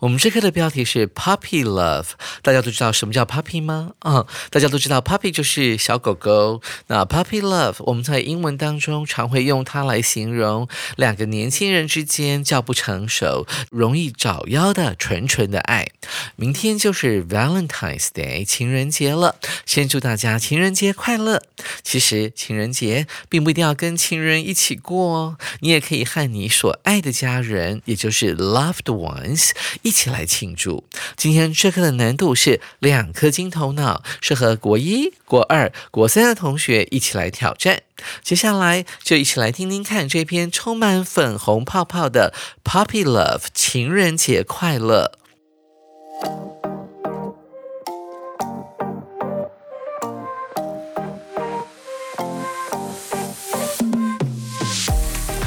我们这课的标题是 Puppy Love，大家都知道什么叫 Puppy 吗？啊，大家都知道 Puppy 就是小狗狗。那 Puppy Love，我们在英文当中常会用它来形容两个年轻人之间较不成熟、容易找妖的纯纯的爱。明天就是 Valentine's Day 情人节了，先祝大家情人节快乐。其实情人节并不一定要跟情人一起过哦，你也可以和你所爱的家人，也就是 loved ones。一起来庆祝！今天这课的难度是两颗金头脑，适合国一、国二、国三的同学一起来挑战。接下来就一起来听听看这篇充满粉红泡泡的 “Puppy Love” 情人节快乐。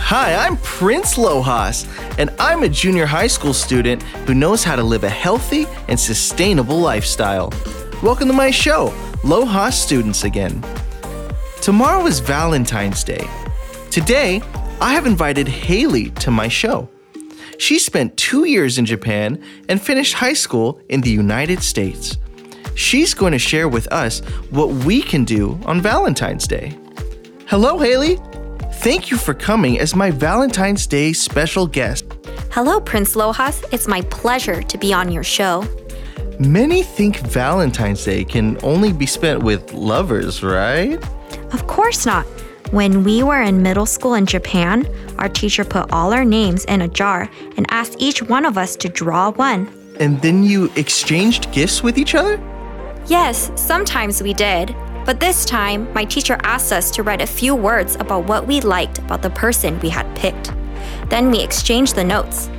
Hi, I'm Prince Lojas, and I'm a junior high school student who knows how to live a healthy and sustainable lifestyle. Welcome to my show, Lojas Students Again. Tomorrow is Valentine's Day. Today, I have invited Haley to my show. She spent two years in Japan and finished high school in the United States. She's going to share with us what we can do on Valentine's Day. Hello, Haley. Thank you for coming as my Valentine's Day special guest. Hello, Prince Lohas. It's my pleasure to be on your show. Many think Valentine's Day can only be spent with lovers, right? Of course not. When we were in middle school in Japan, our teacher put all our names in a jar and asked each one of us to draw one. And then you exchanged gifts with each other? Yes, sometimes we did. But this time, my teacher asked us to write a few words about what we liked about the person we had picked. Then we exchanged the notes.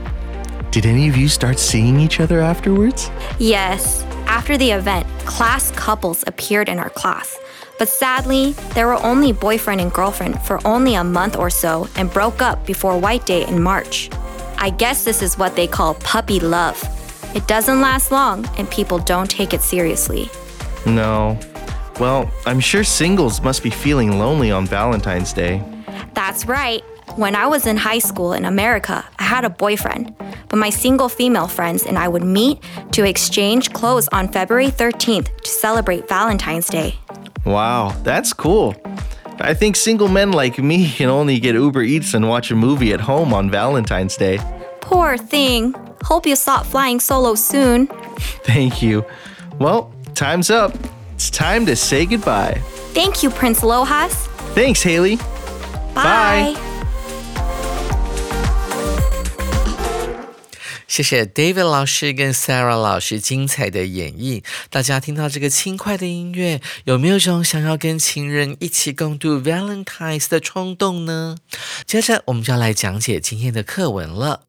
Did any of you start seeing each other afterwards? Yes. After the event, class couples appeared in our class. But sadly, they were only boyfriend and girlfriend for only a month or so and broke up before White Day in March. I guess this is what they call puppy love. It doesn't last long and people don't take it seriously. No, well, I'm sure singles must be feeling lonely on Valentine's Day. That's right. When I was in high school in America, I had a boyfriend, but my single female friends and I would meet to exchange clothes on February 13th to celebrate Valentine's Day. Wow, that's cool. I think single men like me can only get Uber Eats and watch a movie at home on Valentine's Day. Poor thing. Hope you stop flying solo soon. Thank you. Well, time's up It's time to say goodbye. Thank you, Prince Lohas. Thanks, Haley. Bye. 谢谢 David 老师跟 Sarah 老师精彩的演绎。大家听到这个轻快的音乐，有没有种想要跟情人一起共度 Valentine's 的冲动呢？接着，我们就要来讲解今天的课文了。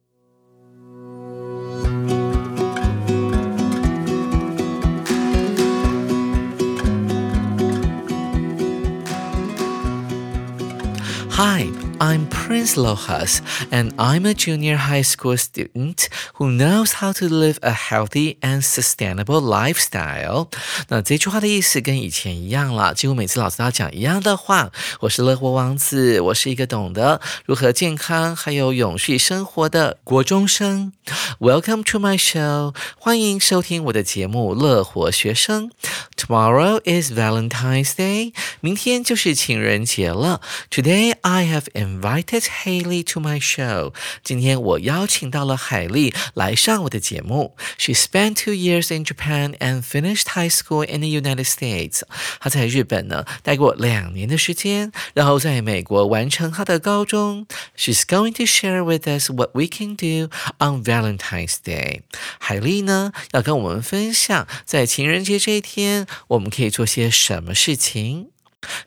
Hi, I'm Prince Lohas, and I'm a junior high school student who knows how to live a healthy and sustainable lifestyle. 那这句话的意思跟以前一样了，几乎每次老师都要讲一样的话。我是乐活王子，我是一个懂得如何健康还有永续生活的国中生。Welcome to my show，欢迎收听我的节目《乐活学生》。Tomorrow is Valentine's Day，明天就是情人节了。Today I have invited Haley to my show。今天我邀请到了海莉来上我的节目。She spent two years in Japan and finished high school in the United States。她在日本呢待过两年的时间，然后在美国完成她的高中。She's going to share with us what we can do on Valentine's Day。海莉呢要跟我们分享，在情人节这一天，我们可以做些什么事情。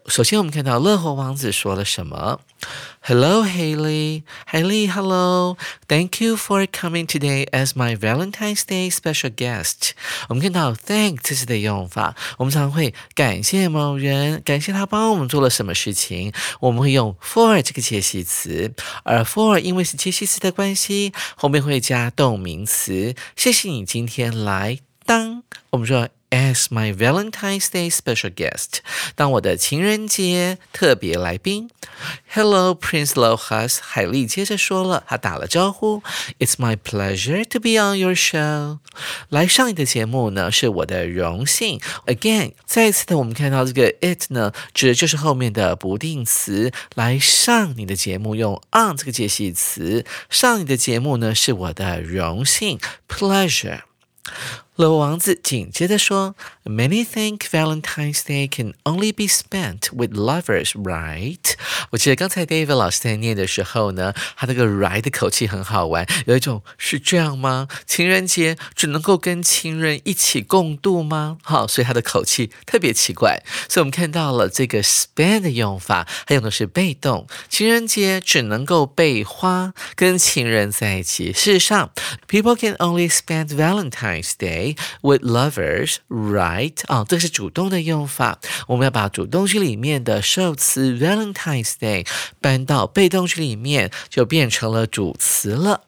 首先，我们看到乐活王子说了什么？Hello, Haley. Haley, hello. Thank you for coming today as my Valentine's Day special guest. 我们看到 thank 这次的用法，我们常会感谢某人，感谢他帮我们做了什么事情，我们会用 for 这个介系词，而 for 因为是介系词的关系，后面会加动名词。谢谢你今天来当，我们说。As my Valentine's Day special guest，当我的情人节特别来宾。Hello, Prince Lohas，海莉接着说了，他打了招呼。It's my pleasure to be on your show。来上你的节目呢，是我的荣幸。Again，再一次的，我们看到这个 it 呢，指的就是后面的不定词。来上你的节目用 on 这个介系词，上你的节目呢，是我的荣幸，pleasure。 老王子紧接着说：“Many think Valentine's Day can only be spent with lovers, right？” 我记得刚才 David 老师在念的时候呢，他那个 “right” 的口气很好玩，有一种是这样吗？情人节只能够跟情人一起共度吗？好，所以他的口气特别奇怪。所以我们看到了这个 “spend” 的用法，还用的是被动，情人节只能够被花，跟情人在一起。事实上，People can only spend Valentine's Day。With lovers, right？啊，这是主动的用法。我们要把主动句里面的受词 Valentine's Day 搬到被动句里面，就变成了主词了。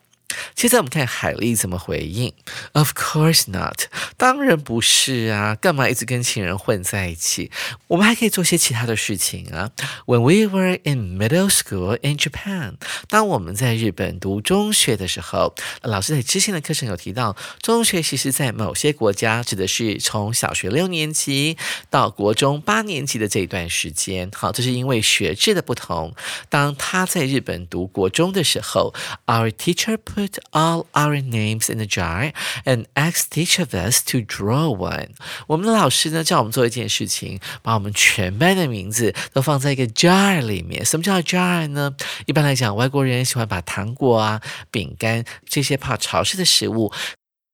接着我们看海莉怎么回应。Of course not，当然不是啊，干嘛一直跟情人混在一起？我们还可以做些其他的事情啊。When we were in middle school in Japan，当我们在日本读中学的时候，老师在之前的课程有提到，中学其实在某些国家指的是从小学六年级到国中八年级的这一段时间。好，这是因为学制的不同。当他在日本读国中的时候，Our teacher put put all our names in a jar and asked each of us to draw one。我们的老师呢叫我们做一件事情，把我们全班的名字都放在一个 jar 里面。什么叫 jar 呢？一般来讲，外国人喜欢把糖果啊、饼干这些怕潮湿的食物。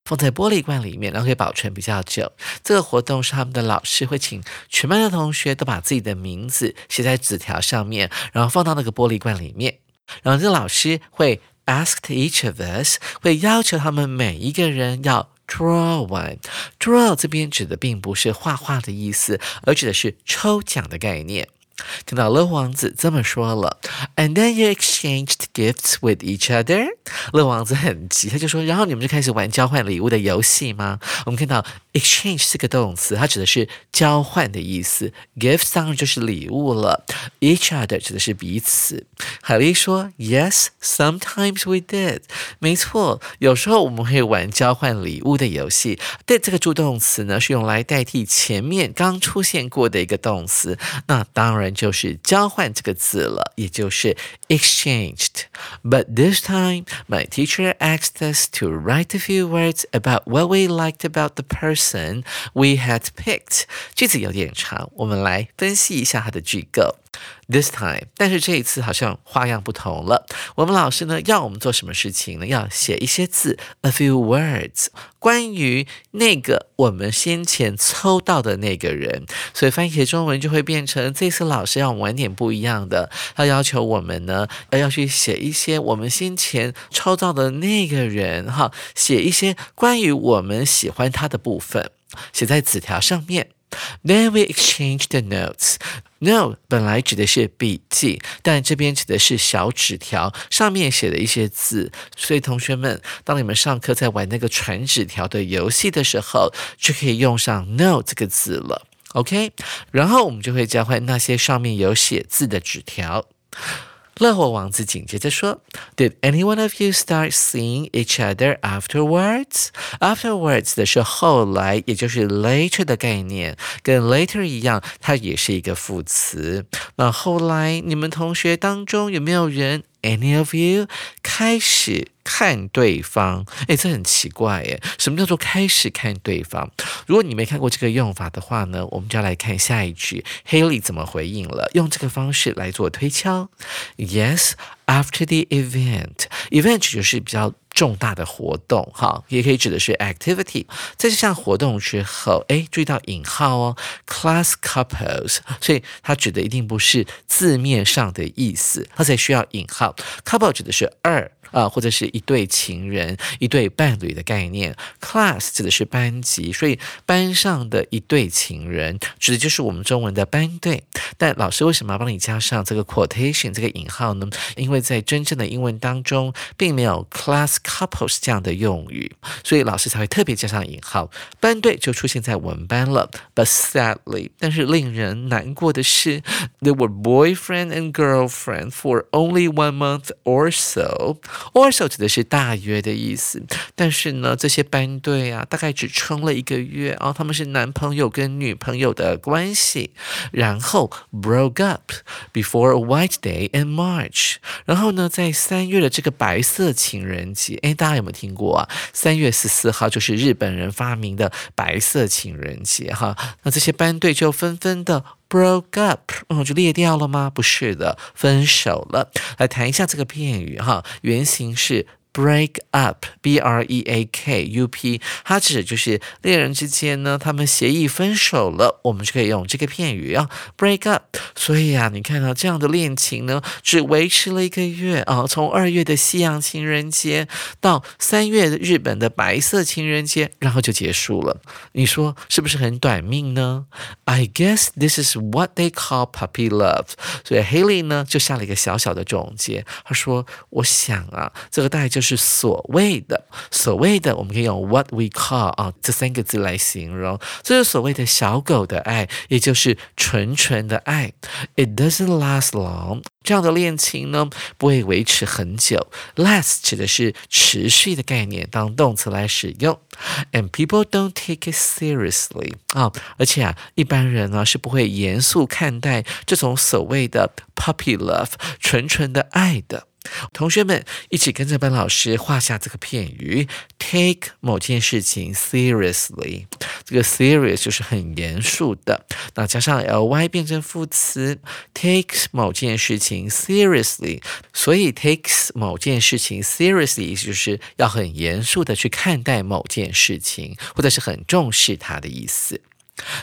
放在玻璃罐里面，然后可以保存比较久。这个活动是他们的老师会请全班的同学都把自己的名字写在纸条上面，然后放到那个玻璃罐里面。然后这个老师会 asked each of us 会要求他们每一个人要 draw one。draw 这边指的并不是画画的意思，而指的是抽奖的概念。听到乐王子这么说了，and then you exchanged gifts with each other。乐王子很急，他就说，然后你们就开始玩交换礼物的游戏吗？我们看到 exchange 这个动词，它指的是交换的意思，gifts 当然就是礼物了，each other 指的是彼此。海莉说，Yes，sometimes we did。没错，有时候我们会玩交换礼物的游戏。对这个助动词呢，是用来代替前面刚出现过的一个动词，那当然。就是交换这个词了也就是 exchange exchanged. But this time, my teacher asked us to write a few words about what we liked about the person we had picked. 句子有点长，我们来分析一下它的句构。This time，但是这一次好像花样不同了。我们老师呢要我们做什么事情呢？要写一些字，a few words，关于那个我们先前抽到的那个人。所以翻译成中文就会变成：这次老师要我们玩点不一样的，他要求我们呢要去写 写一些我们先前抽到的那个人，哈，写一些关于我们喜欢他的部分，写在纸条上面。Then we exchange the notes. Note 本来指的是笔记，但这边指的是小纸条，上面写的一些字。所以同学们，当你们上课在玩那个传纸条的游戏的时候，就可以用上 note 这个字了。OK，然后我们就会交换那些上面有写字的纸条。乐活王子紧接着说：“Did any one of you start seeing each other afterwards? Afterwards 的是后来，也就是 later 的概念，跟 later 一样，它也是一个副词。那后来你们同学当中有没有人？” Any of you 开始看对方？哎，这很奇怪耶！什么叫做开始看对方？如果你没看过这个用法的话呢，我们就要来看下一句，Haley 怎么回应了？用这个方式来做推敲。Yes, after the event, event 就是比较。重大的活动，哈，也可以指的是 activity。在这项活动之后，哎，注意到引号哦，class couples，所以它指的一定不是字面上的意思，它才需要引号。couple 指的是二。啊，或者是一对情人、一对伴侣的概念。Class 指的是班级，所以班上的一对情人指的就是我们中文的班队。但老师为什么要帮你加上这个 quotation 这个引号呢？因为在真正的英文当中，并没有 class couples 这样的用语，所以老师才会特别加上引号。班队就出现在我们班了。But sadly，但是令人难过的是，they were boyfriend and girlfriend for only one month or so。Also 指的是大约的意思，但是呢，这些班队啊，大概只撑了一个月啊，他们是男朋友跟女朋友的关系，然后 broke up before a White Day in March，然后呢，在三月的这个白色情人节，哎，大家有没有听过啊？三月十四号就是日本人发明的白色情人节哈，那这些班队就纷纷的。Broke up，嗯，就裂掉了吗？不是的，分手了。来谈一下这个片语哈，原型是。Break up, b r e a k u p，它指就是恋人之间呢，他们协议分手了，我们就可以用这个片语啊，break up。所以啊，你看到这样的恋情呢，只维持了一个月啊，从二月的西洋情人节到三月的日本的白色情人节，然后就结束了。你说是不是很短命呢？I guess this is what they call puppy love。所以 Haley 呢就下了一个小小的总结，他说：“我想啊，这个大概就。”就是所谓的所谓的，我们可以用 what we call 啊这三个字来形容，这是所谓的小狗的爱，也就是纯纯的爱。It doesn't last long，这样的恋情呢不会维持很久。Last 指的是持续的概念，当动词来使用。And people don't take it seriously 啊，而且啊，一般人呢是不会严肃看待这种所谓的 puppy love 纯纯的爱的。同学们一起跟着班老师画下这个片语，take 某件事情 seriously。这个 serious 就是很严肃的，那加上 ly 变成副词，takes 某件事情 seriously。所以 takes 某件事情 seriously 意思就是要很严肃的去看待某件事情，或者是很重视它的意思。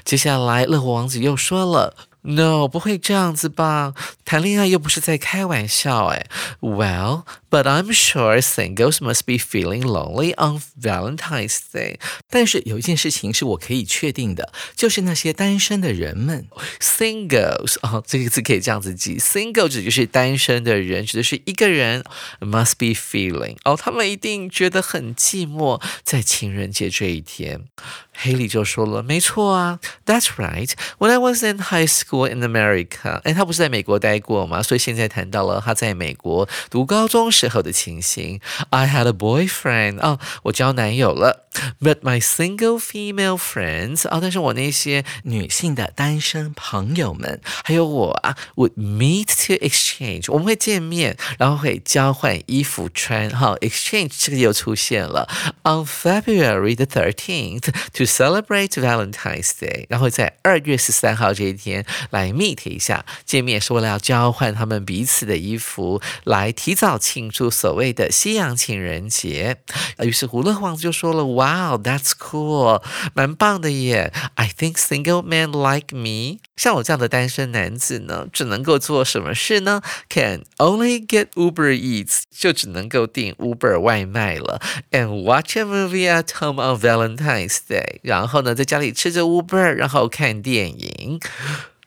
接下来，乐活王子又说了。No，不会这样子吧？谈恋爱又不是在开玩笑哎。Well, but I'm sure singles must be feeling lonely on Valentine's Day。但是有一件事情是我可以确定的，就是那些单身的人们，singles 哦，这个字可以这样子记，single 指就是单身的人，指的是一个人，must be feeling 哦，他们一定觉得很寂寞，在情人节这一天。黑里就说了，没错啊，That's right. When I was in high school in America，哎，他不是在美国待过吗？所以现在谈到了他在美国读高中 时候的情形。I had a boyfriend，哦，我交男友了。But my single female friends，啊，但是我那些女性的单身朋友们，还有我啊，would meet to exchange，我们会见面，然后会交换衣服穿。哈，exchange 这个又出现了。On February the thirteenth to celebrate Valentine's Day，然后在二月十三号这一天来 meet 一下，见面是为了要交换他们彼此的衣服，来提早庆 祝所谓的西洋情人节。于是胡乐王子就说了：“Wow, that's cool，蛮棒的耶。I think single men like me，像我这样的单身男子呢，只能够做什么事呢？Can only get Uber Eats，就只能够订 Uber 外卖了，and watch a movie at home on Valentine's Day。”然后呢，在家里吃着 Uber，然后看电影。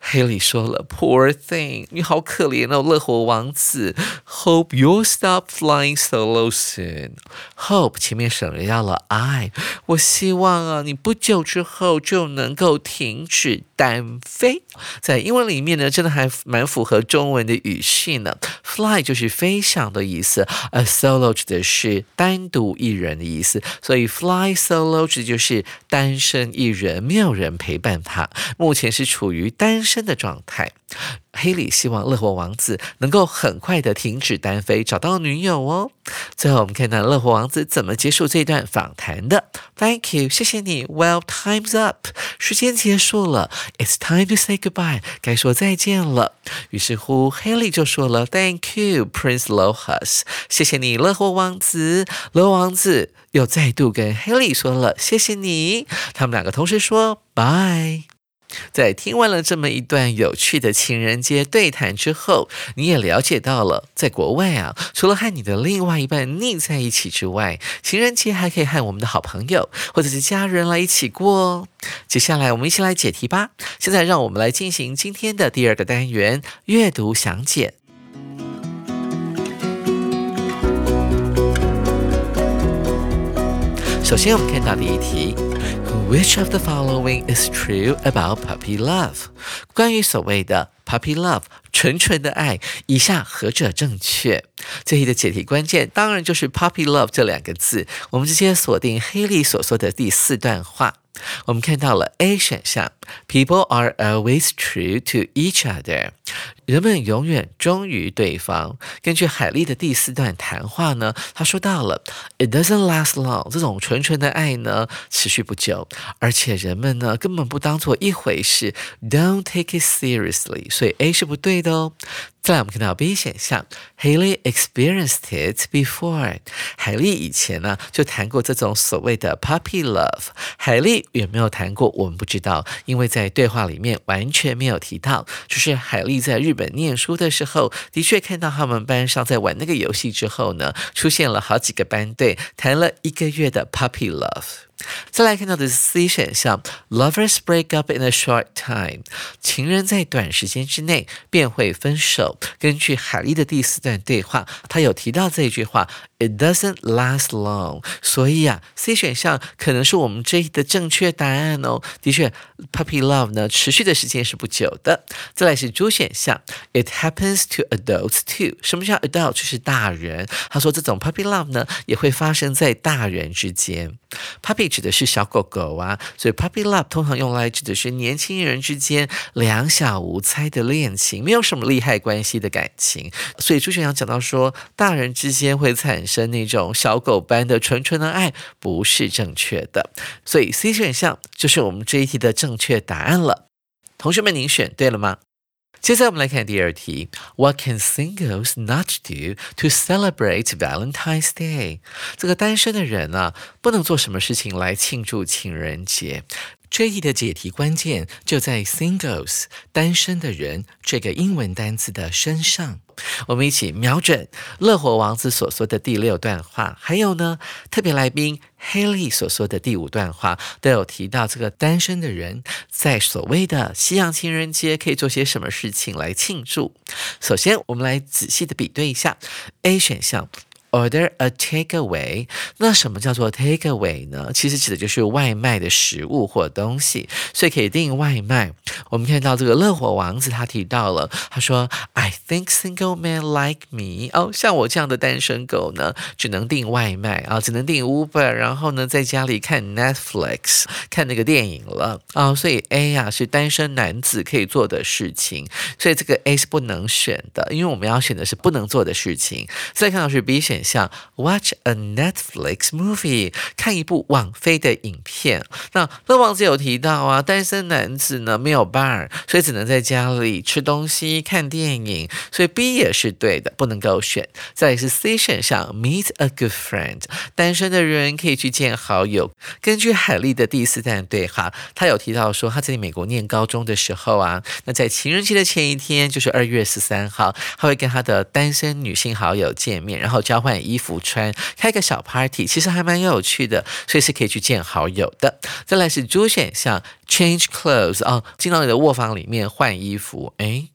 黑莉说了：“Poor thing，你好可怜哦，乐活王子。Hope you stop flying solo soon。Hope 前面省略掉了 I，我希望啊，你不久之后就能够停止单飞。在英文里面呢，真的还蛮符合中文的语序呢。Fly 就是飞翔的意思，，A solo 指的是单独一人的意思，所以 fly solo 指就是单身一人，没有人陪伴他，目前是处于单身身的状态。黑莉希望乐活王子能够很快的停止单飞，找到女友哦。最后，我们看到乐活王子怎么结束这段访谈的。Thank you，谢谢你。Well, time's up，时间结束了。It's time to say goodbye，该说再见了。于是乎，黑莉就说了，Thank you, Prince Lohas，谢谢你，乐活王子。乐王子又再度跟黑莉说了，谢谢你。他们两个同时说，Bye。在听完了这么一段有趣的情人节对谈之后，你也了解到了，在国外啊，除了和你的另外一半腻在一起之外，情人节还可以和我们的好朋友或者是家人来一起过哦。接下来我们一起来解题吧。现在让我们来进行今天的第二个单元——阅读详解。首先，我们看到第一题。Which of the following is true about puppy love？关于所谓的 puppy love，纯纯的爱，以下何者正确？这题的解题关键当然就是 puppy love 这两个字。我们直接锁定黑莉所说的第四段话。我们看到了 A 选项，People are always true to each other。人们永远忠于对方。根据海莉的第四段谈话呢，他说到了，It doesn't last long。这种纯纯的爱呢，持续不久，而且人们呢根本不当做一回事，Don't take it seriously。所以 A 是不对的哦。再来，我们看到 B 选项，Haley experienced it before。海莉以前呢就谈过这种所谓的 puppy love。海莉有没有谈过？我们不知道，因为在对话里面完全没有提到。就是海莉在日本念书的时候，的确看到他们班上在玩那个游戏之后呢，出现了好几个班队谈了一个月的 puppy love。再来看到的是 C 选项，Lovers break up in a short time，情人在短时间之内便会分手。根据海莉的第四段对话，他有提到这一句话，It doesn't last long。所以啊，C 选项可能是我们这一的正确答案哦。的确，puppy love 呢持续的时间是不久的。再来是 D 选项，It happens to adults too。什么叫 adult？就是大人。他说这种 puppy love 呢也会发生在大人之间。Puppy 指的是小狗狗啊，所以 puppy love 通常用来指的是年轻人之间两小无猜的恋情，没有什么利害关系的感情。所以朱学阳讲到说，大人之间会产生那种小狗般的纯纯的爱，不是正确的。所以 C 选项就是我们这一题的正确答案了。同学们，您选对了吗？接下来我们来看第二题：What can singles not do to celebrate Valentine's Day？这个单身的人啊，不能做什么事情来庆祝情人节？ 这一的解题关键就在 singles 单身的人这个英文单词的身上。我们一起瞄准乐活王子所说的第六段话，还有呢，特别来宾 Haley 所说的第五段话，都有提到这个单身的人在所谓的西洋情人节可以做些什么事情来庆祝。首先，我们来仔细的比对一下 A 选项。Order a takeaway，那什么叫做 takeaway 呢？其实指的就是外卖的食物或东西，所以可以订外卖。我们看到这个乐火王子他提到了，他说：“I think single men like me。”哦，像我这样的单身狗呢，只能订外卖啊，只能订 Uber，然后呢，在家里看 Netflix 看那个电影了啊。所以 A 呀是单身男子可以做的事情，所以这个 A 是不能选的，因为我们要选的是不能做的事情。再看到是 B 选。像 watch a Netflix movie，看一部网飞的影片。那乐王子有提到啊，单身男子呢没有 bar，所以只能在家里吃东西、看电影。所以 B 也是对的，不能够选。再是 C 选项 meet a good friend，单身的人可以去见好友。根据海莉的第四段对话，他有提到说他在美国念高中的时候啊，那在情人节的前一天，就是二月十三号，他会跟他的单身女性好友见面，然后交换。换衣服穿，开个小 party，其实还蛮有趣的，所以是可以去见好友的。再来是 D 选项，change clothes 啊，进到你的卧房里面换衣服。诶，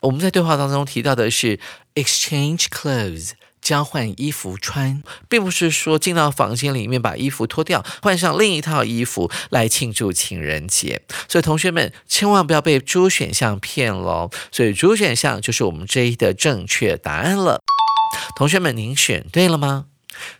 我们在对话当中提到的是 exchange clothes。交换衣服穿，并不是说进到房间里面把衣服脱掉，换上另一套衣服来庆祝情人节。所以同学们千万不要被猪选项骗喽。所以猪选项就是我们这一的正确答案了。同学们，您选对了吗？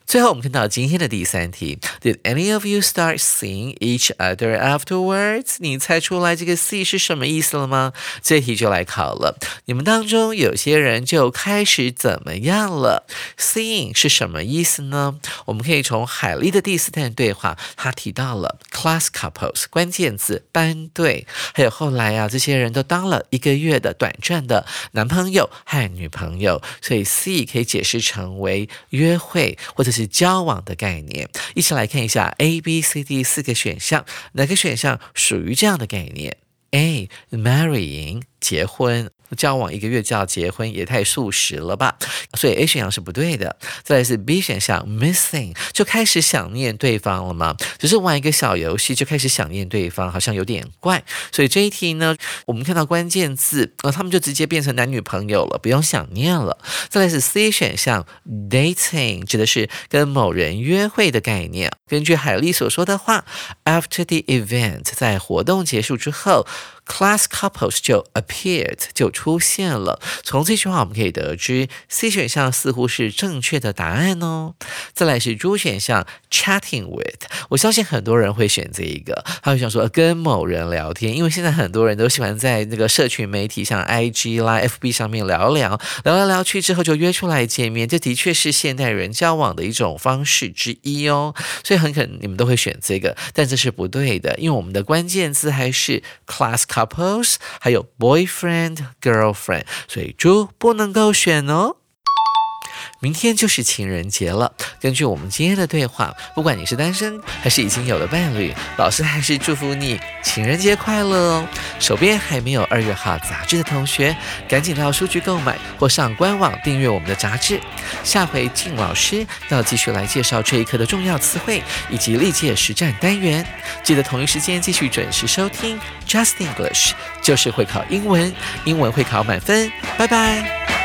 最后，我们看到今天的第三题：Did any of you start seeing each other afterwards？你猜出来这个 “see” 是什么意思了吗？这题就来考了。你们当中有些人就开始怎么样了？Seeing 是什么意思呢？我们可以从海丽的第四段对话，他提到了 class couples 关键字班队，还有后来啊，这些人都当了一个月的短暂的男朋友和女朋友，所以 see 可以解释成为约会或者是。交往的概念，一起来看一下 A、B、C、D 四个选项，哪个选项属于这样的概念？A marrying 结婚。交往一个月就要结婚，也太速食了吧！所以 A 选项是不对的。再来是 B 选项，missing 就开始想念对方了吗？只是玩一个小游戏就开始想念对方，好像有点怪。所以这一题呢，我们看到关键字，那他们就直接变成男女朋友了，不用想念了。再来是 C 选项，dating 指的是跟某人约会的概念。根据海丽所说的话，after the event 在活动结束之后。Class couples 就 appeared 就出现了。从这句话我们可以得知，C 选项似乎是正确的答案哦。再来是 D 选项，chatting with。我相信很多人会选这一个，他会想说跟某人聊天，因为现在很多人都喜欢在那个社群媒体像 IG 啦、FB 上面聊聊，聊来聊去之后就约出来见面，这的确是现代人交往的一种方式之一哦。所以很可能你们都会选这个，但这是不对的，因为我们的关键字还是 class couple。Couples，还有 boyfriend、girlfriend，所以猪不能够选哦。明天就是情人节了。根据我们今天的对话，不管你是单身还是已经有了伴侣，老师还是祝福你情人节快乐哦。手边还没有二月号杂志的同学，赶紧到书局购买或上官网订阅我们的杂志。下回静老师要继续来介绍这一课的重要词汇以及历届实战单元。记得同一时间继续准时收听 Just English，就是会考英文，英文会考满分。拜拜。